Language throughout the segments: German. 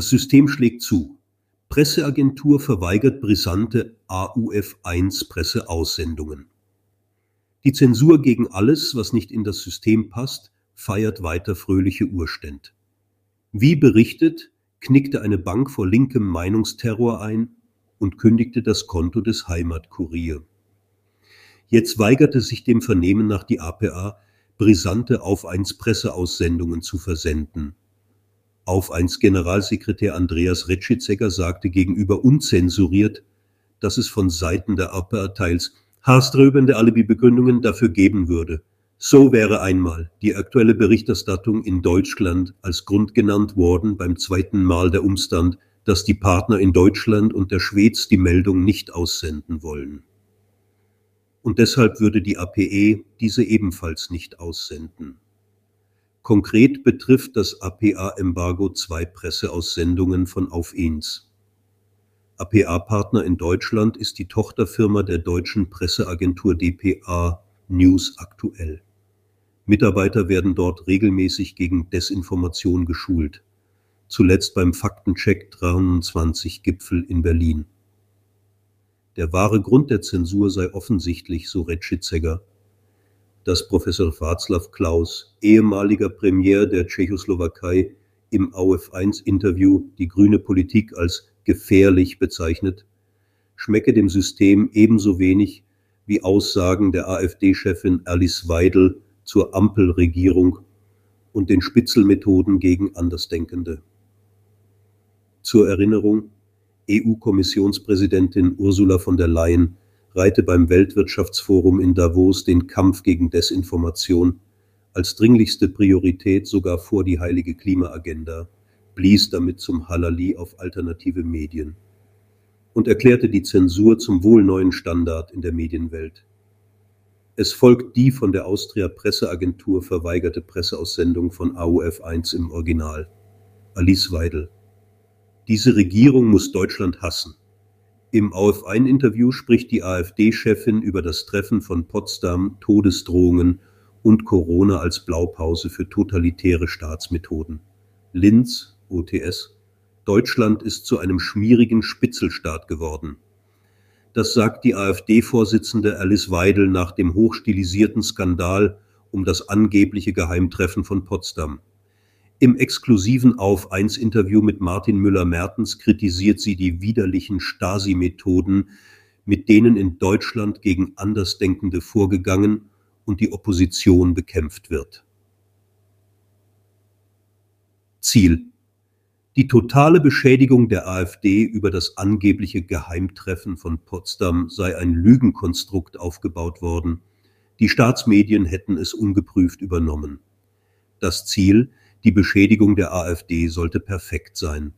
Das System schlägt zu. Presseagentur verweigert brisante AUF1-Presseaussendungen. Die Zensur gegen alles, was nicht in das System passt, feiert weiter fröhliche Urständ. Wie berichtet, knickte eine Bank vor linkem Meinungsterror ein und kündigte das Konto des Heimatkurier. Jetzt weigerte sich dem Vernehmen nach die APA, brisante auf 1 Presseaussendungen zu versenden. Auf 1 Generalsekretär Andreas Retschitzecker sagte gegenüber unzensuriert, dass es von Seiten der APA teils haarströbende Alibi-Begründungen dafür geben würde. So wäre einmal die aktuelle Berichterstattung in Deutschland als Grund genannt worden beim zweiten Mal der Umstand, dass die Partner in Deutschland und der Schweiz die Meldung nicht aussenden wollen. Und deshalb würde die APE diese ebenfalls nicht aussenden. Konkret betrifft das APA-Embargo zwei Presseaussendungen von Auf Eins. APA-Partner in Deutschland ist die Tochterfirma der deutschen Presseagentur dpa News Aktuell. Mitarbeiter werden dort regelmäßig gegen Desinformation geschult, zuletzt beim Faktencheck 23 Gipfel in Berlin. Der wahre Grund der Zensur sei offensichtlich, so Retschitzeger, dass Professor Václav Klaus, ehemaliger Premier der Tschechoslowakei, im AUF1-Interview die grüne Politik als gefährlich bezeichnet, schmecke dem System ebenso wenig wie Aussagen der AfD-Chefin Alice Weidel zur Ampelregierung und den Spitzelmethoden gegen Andersdenkende. Zur Erinnerung, EU-Kommissionspräsidentin Ursula von der Leyen reihte beim Weltwirtschaftsforum in Davos den Kampf gegen Desinformation als dringlichste Priorität sogar vor die heilige Klimaagenda blies damit zum Halali auf alternative Medien und erklärte die Zensur zum wohl neuen Standard in der Medienwelt. Es folgt die von der Austria Presseagentur verweigerte Presseaussendung von AUF 1 im Original. Alice Weidel. Diese Regierung muss Deutschland hassen. Im AUF1-Interview spricht die AfD-Chefin über das Treffen von Potsdam, Todesdrohungen und Corona als Blaupause für totalitäre Staatsmethoden. Linz, OTS, Deutschland ist zu einem schmierigen Spitzelstaat geworden. Das sagt die AfD-Vorsitzende Alice Weidel nach dem hochstilisierten Skandal um das angebliche Geheimtreffen von Potsdam. Im exklusiven Auf 1 Interview mit Martin Müller-Mertens kritisiert sie die widerlichen Stasi-Methoden, mit denen in Deutschland gegen Andersdenkende vorgegangen und die Opposition bekämpft wird. Ziel die totale Beschädigung der AfD über das angebliche Geheimtreffen von Potsdam sei ein Lügenkonstrukt aufgebaut worden. Die Staatsmedien hätten es ungeprüft übernommen. Das Ziel, die Beschädigung der AfD, sollte perfekt sein.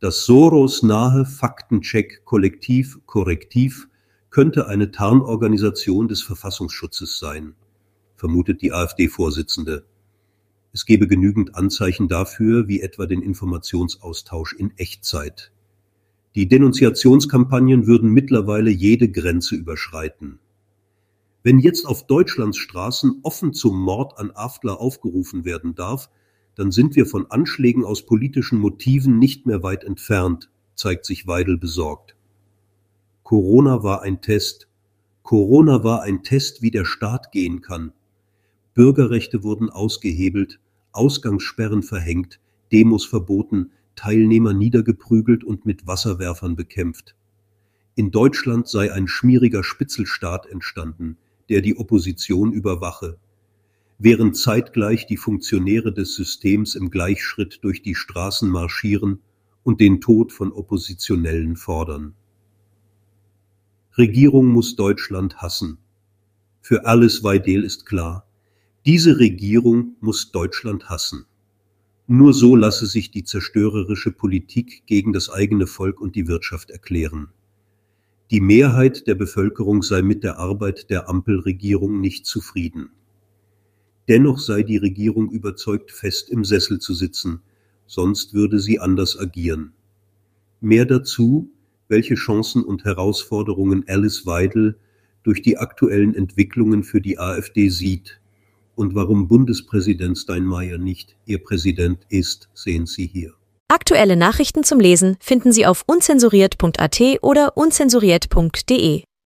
Das Soros-nahe Faktencheck-Kollektiv Korrektiv könnte eine Tarnorganisation des Verfassungsschutzes sein, vermutet die AfD-Vorsitzende. Es gebe genügend Anzeichen dafür, wie etwa den Informationsaustausch in Echtzeit. Die Denunziationskampagnen würden mittlerweile jede Grenze überschreiten. Wenn jetzt auf Deutschlands Straßen offen zum Mord an Aftler aufgerufen werden darf, dann sind wir von Anschlägen aus politischen Motiven nicht mehr weit entfernt, zeigt sich Weidel besorgt. Corona war ein Test. Corona war ein Test, wie der Staat gehen kann. Bürgerrechte wurden ausgehebelt, Ausgangssperren verhängt, Demos verboten, Teilnehmer niedergeprügelt und mit Wasserwerfern bekämpft. In Deutschland sei ein schmieriger Spitzelstaat entstanden, der die Opposition überwache, während zeitgleich die Funktionäre des Systems im Gleichschritt durch die Straßen marschieren und den Tod von Oppositionellen fordern. Regierung muss Deutschland hassen. Für Alice Weidel ist klar, diese Regierung muss Deutschland hassen. Nur so lasse sich die zerstörerische Politik gegen das eigene Volk und die Wirtschaft erklären. Die Mehrheit der Bevölkerung sei mit der Arbeit der Ampelregierung nicht zufrieden. Dennoch sei die Regierung überzeugt, fest im Sessel zu sitzen, sonst würde sie anders agieren. Mehr dazu, welche Chancen und Herausforderungen Alice Weidel durch die aktuellen Entwicklungen für die AfD sieht, und warum Bundespräsident Steinmeier nicht Ihr Präsident ist, sehen Sie hier. Aktuelle Nachrichten zum Lesen finden Sie auf unzensuriert.at oder unzensuriert.de.